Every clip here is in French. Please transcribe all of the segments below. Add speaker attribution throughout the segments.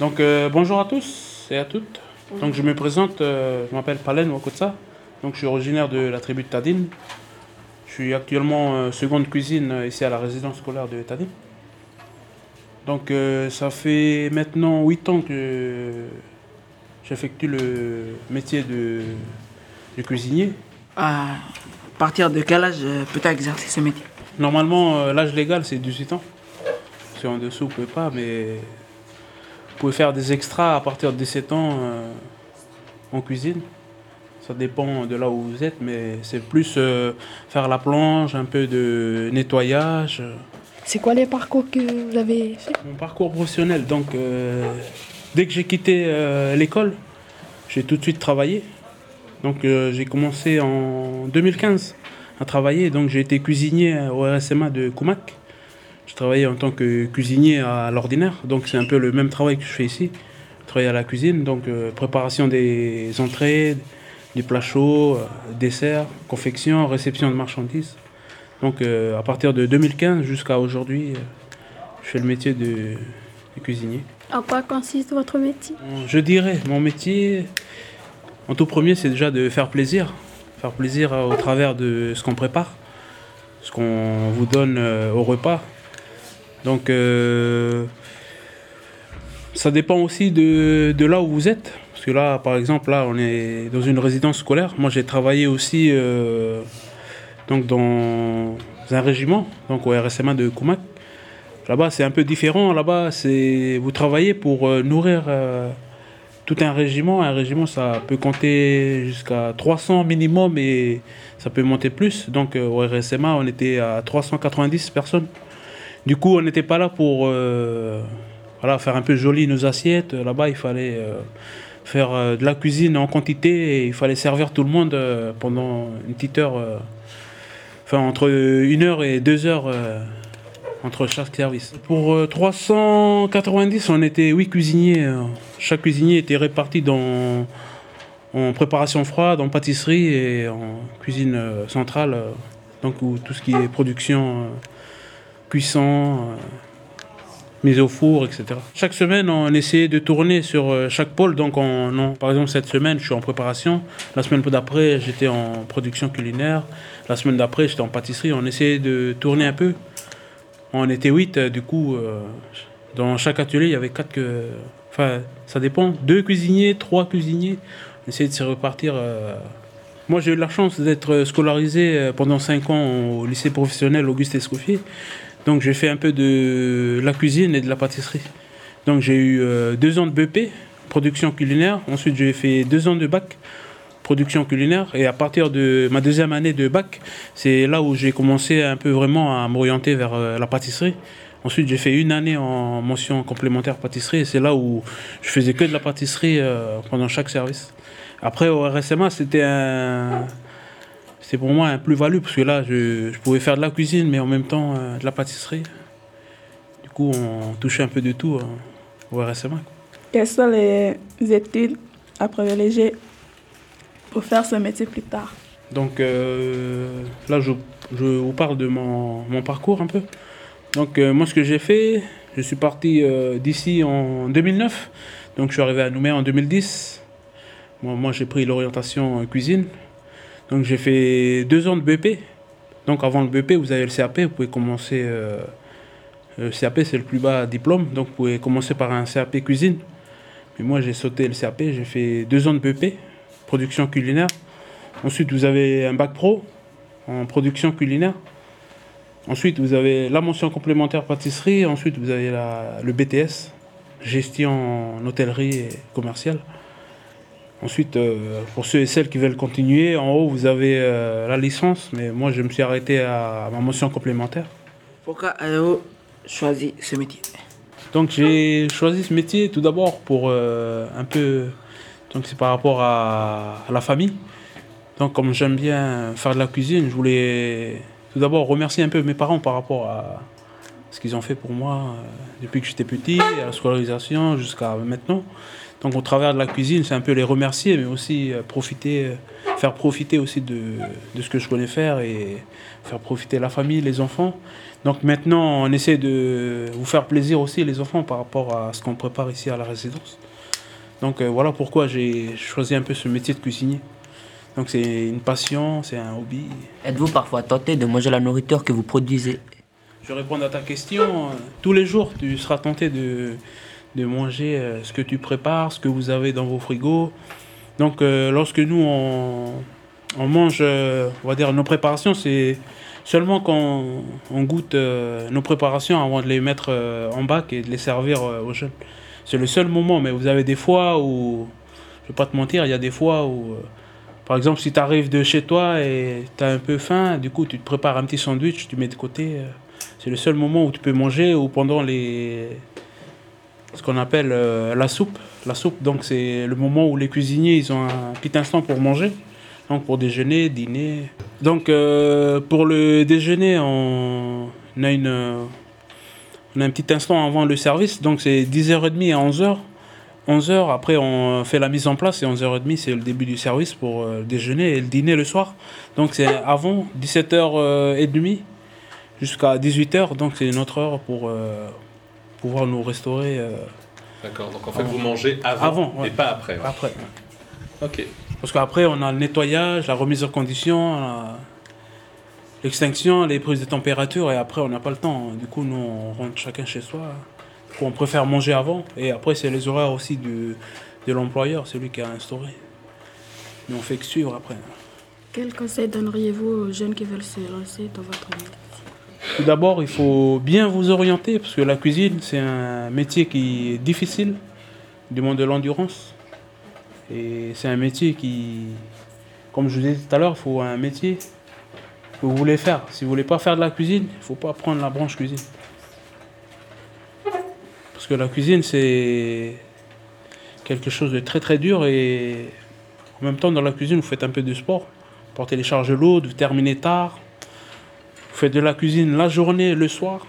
Speaker 1: Donc euh, bonjour à tous et à toutes. Donc je me présente, euh, je m'appelle Palen Wakotsa. Donc je suis originaire de la tribu de Tadine. Je suis actuellement euh, seconde cuisine ici à la résidence scolaire de Tadine. Donc ça fait maintenant 8 ans que j'effectue le métier de, de cuisinier.
Speaker 2: À partir de quel âge peut-on exercer ce métier?
Speaker 1: Normalement l'âge légal c'est 18 ans. Si en dessous vous pouvez pas, mais pouvez faire des extras à partir de 17 ans euh, en cuisine. Ça dépend de là où vous êtes, mais c'est plus euh, faire la plonge, un peu de nettoyage.
Speaker 3: C'est quoi les parcours que vous avez fait?
Speaker 1: Mon parcours professionnel, donc euh, dès que j'ai quitté l'école, j'ai tout de suite travaillé. Donc j'ai commencé en 2015 à travailler, donc j'ai été cuisinier au RSMA de Koumak. Je travaillais en tant que cuisinier à l'ordinaire, donc c'est un peu le même travail que je fais ici. Je travaille à la cuisine, donc euh, préparation des entrées, des plats chauds, euh, desserts, confection, réception de marchandises. Donc euh, à partir de 2015 jusqu'à aujourd'hui, euh, je fais le métier de, de cuisinier.
Speaker 3: En quoi consiste votre métier?
Speaker 1: Je dirais, mon métier, en tout premier, c'est déjà de faire plaisir. Faire plaisir au travers de ce qu'on prépare, ce qu'on vous donne au repas. Donc, euh, ça dépend aussi de, là où vous êtes. Parce que là, par exemple, là, on est dans une résidence scolaire. Moi, j'ai travaillé aussi euh, donc dans un régiment, donc au RSMA de Koumak. Là-bas, c'est un peu différent. Là-bas, c'est vous travaillez pour euh, nourrir tout un régiment. Un régiment, ça peut compter jusqu'à 300 minimum et ça peut monter plus. Donc, au RSMA, on était à 390 personnes. Du coup, on n'était pas là pour euh, faire un peu joli nos assiettes. Là-bas, il fallait euh, faire euh, de la cuisine en quantité et il fallait servir tout le monde pendant une petite heure. enfin, entre une heure et deux heures entre chaque service. Pour euh, 390, on était huit cuisiniers. Chaque cuisinier était réparti dans, en préparation froide, en pâtisserie et en cuisine centrale. donc tout ce qui est production, cuisson, euh, mise au four, etc. Chaque semaine, on essayait de tourner sur euh, chaque pôle. Donc, on, non, par exemple, cette semaine, je suis en préparation. La semaine d'après, j'étais en production culinaire. La semaine d'après, j'étais en pâtisserie. On essayait de tourner un peu. On était huit, euh, du coup, dans chaque atelier, il y avait quatre que. Enfin, ça dépend. Deux cuisiniers, trois cuisiniers. On essayait de se repartir. Moi, j'ai eu la chance d'être scolarisé pendant cinq ans au lycée professionnel Auguste Escoffier. Donc, j'ai fait un peu de la cuisine et de la pâtisserie. Donc, j'ai eu euh, deux ans de BP, production culinaire. Ensuite, j'ai fait deux ans de bac, production culinaire. Et à partir de ma deuxième année de bac, c'est là où j'ai commencé un peu vraiment à m'orienter vers euh, la pâtisserie. Ensuite, j'ai fait une année en mention complémentaire pâtisserie et c'est là où je faisais que de la pâtisserie euh, pendant chaque service. Après, au RSMA, c'était un. C'était pour moi un plus-value parce que là, je, je pouvais faire de la cuisine mais en même temps euh, de la pâtisserie. Du coup, on touchait un peu de tout euh, au RSMA.
Speaker 4: Quelles sont les études à privilégier pour faire ce métier plus tard?
Speaker 1: Donc euh, là, je, je vous parle de mon, mon parcours un peu. Donc euh, moi, ce que j'ai fait, je suis parti d'ici en 2009. Donc je suis arrivé à Nouméa en 2010. Moi, moi j'ai pris l'orientation cuisine. Donc j'ai fait deux ans de BP. Donc avant le BP, vous avez le CAP, vous pouvez commencer... euh, le CAP, c'est le plus bas diplôme. Donc vous pouvez commencer par un CAP cuisine. Mais moi, j'ai sauté le CAP, j'ai fait deux ans de BP, production culinaire. Ensuite, vous avez un bac pro en production culinaire. Ensuite, vous avez la mention complémentaire pâtisserie. Ensuite, vous avez le BTS, gestion en hôtellerie et commerciale. Ensuite, euh, pour ceux et celles qui veulent continuer, en haut, vous avez euh, la licence. Mais moi, je me suis arrêté à ma mention complémentaire.
Speaker 2: Pourquoi avez-vous choisi ce métier?
Speaker 1: Donc j'ai choisi ce métier tout d'abord pour euh, un peu, donc c'est par rapport à, à la famille. Donc comme j'aime bien faire de la cuisine, je voulais tout d'abord remercier un peu mes parents par rapport à, ce qu'ils ont fait pour moi depuis que j'étais petit, à la scolarisation jusqu'à maintenant. Donc au travers de la cuisine, c'est un peu les remercier, mais aussi euh, profiter, euh, faire profiter aussi de, de ce que je connais faire et faire profiter la famille, les enfants. Donc maintenant, on essaie de vous faire plaisir aussi, les enfants, par rapport à ce qu'on prépare ici à la résidence. Donc euh, voilà pourquoi j'ai choisi un peu ce métier de cuisinier. Donc c'est une passion, c'est un hobby.
Speaker 5: Êtes-vous parfois tenté de manger la nourriture que vous produisez?
Speaker 1: Je vais répondre à ta question. Tous les jours, tu seras tenté de, de manger euh, ce que tu prépares, ce que vous avez dans vos frigos. Donc euh, lorsque nous, on, on mange, euh, on va dire, nos préparations, c'est seulement quand on goûte nos préparations avant de les mettre en bac et de les servir aux jeunes. C'est le seul moment, mais vous avez des fois où, je vais pas te mentir, il y a des fois où, par exemple, si tu arrives de chez toi et tu as un peu faim, du coup, tu te prépares un petit sandwich, tu mets de côté. c'est le seul moment où tu peux manger ou pendant les ce qu'on appelle euh, la soupe. La soupe, donc c'est le moment où les cuisiniers ils ont un petit instant pour manger. Donc pour déjeuner, dîner. Donc euh, pour le déjeuner, on, a une euh, on a un petit instant avant le service, donc c'est 10h30 à 11h. 11h, après on fait la mise en place et 11h30 c'est le début du service pour euh, déjeuner et le dîner le soir. Donc c'est avant 17h30 jusqu'à 18h, donc c'est notre heure pour euh, pouvoir nous restaurer euh,
Speaker 6: D'accord, donc en fait,
Speaker 1: Avant.
Speaker 6: vous mangez avant,
Speaker 1: Avant, ouais.
Speaker 6: et pas après. ouais.
Speaker 1: après.
Speaker 6: Ok.
Speaker 1: Parce qu'après on a le nettoyage, la remise en condition, l'extinction, les prises de température et après on n'a pas le temps. Du coup nous on rentre chacun chez soi. Du coup, on préfère manger avant et après c'est les horaires aussi du, de l'employeur, celui qui a instauré. Mais on fait que suivre après.
Speaker 3: Quel conseil donneriez-vous aux jeunes qui veulent se lancer dans votre métier
Speaker 1: Tout d'abord, il faut bien vous orienter parce que la cuisine, c'est un métier qui est difficile, du monde de l'endurance. Et c'est un métier qui, comme je vous disais tout à l'heure, il faut un métier que vous voulez faire. Si vous voulez pas faire de la cuisine, il faut pas prendre la branche cuisine. Parce que la cuisine, c'est quelque chose de très très dur et en même temps, dans la cuisine, vous faites un peu de sport. Portez les charges lourdes, vous terminez tard. Vous faites de la cuisine la journée, le soir.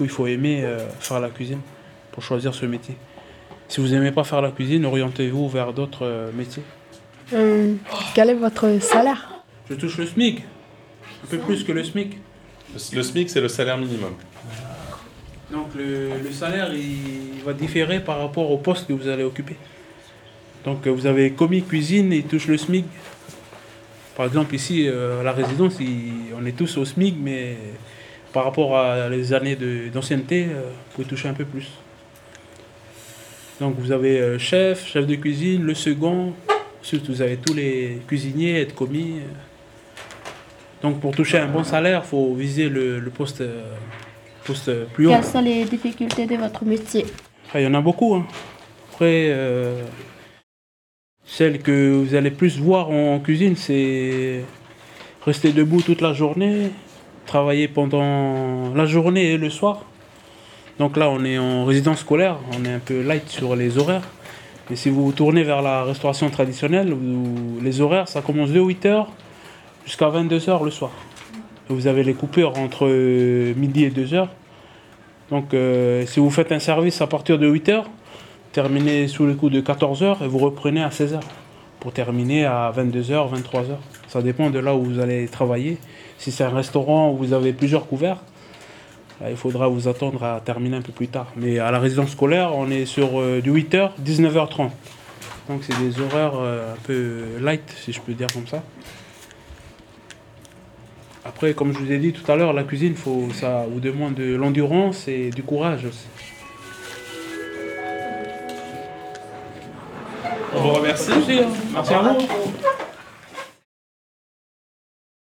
Speaker 1: Il faut aimer euh, faire la cuisine pour choisir ce métier? Si vous n'aimez pas faire la cuisine, orientez-vous vers d'autres euh, métiers.
Speaker 3: Euh, Quel est votre salaire?
Speaker 1: Je touche le SMIC, un peu plus que le SMIC.
Speaker 6: Le, SMIC, c'est le salaire minimum.
Speaker 1: Donc le, le salaire, il va différer par rapport au poste que vous allez occuper. Donc vous avez commis cuisine, il touche le SMIC. Par exemple, ici, euh, à la résidence, on est tous au SMIC, mais par rapport à les années d'ancienneté, euh, vous pouvez toucher un peu plus. Donc vous avez euh, chef, chef de cuisine, le second. Ensuite, vous avez tous les cuisiniers, être commis. Donc pour toucher un bon salaire, il faut viser le, le poste, poste plus haut.
Speaker 3: Quelles sont les difficultés de votre métier?
Speaker 1: Il y en a beaucoup. hein. Après, euh, celle que vous allez plus voir en cuisine, c'est rester debout toute la journée, travailler pendant la journée et le soir. Donc là, on est en résidence scolaire, on est un peu light sur les horaires. Mais si vous tournez vers la restauration traditionnelle, les horaires, ça commence de 8h jusqu'à 22h le soir. Et vous avez les coupures entre midi et 2h. Donc, euh, si vous faites un service à partir de 8h, terminez sous le coup de 14h et vous reprenez à 16h pour terminer à 22h, 23h. Ça dépend de là où vous allez travailler. Si c'est un restaurant où vous avez plusieurs couverts, il faudra vous attendre à terminer un peu plus tard. Mais à la résidence scolaire, on est sur euh, du 8h, 19h30. Donc, c'est des horaires euh, un peu light, si je peux dire comme ça. Après, comme je vous ai dit tout à l'heure, la cuisine, faut, ça vous demande de l'endurance et du courage aussi.
Speaker 6: On vous remercie.
Speaker 1: Merci, hein. À vous.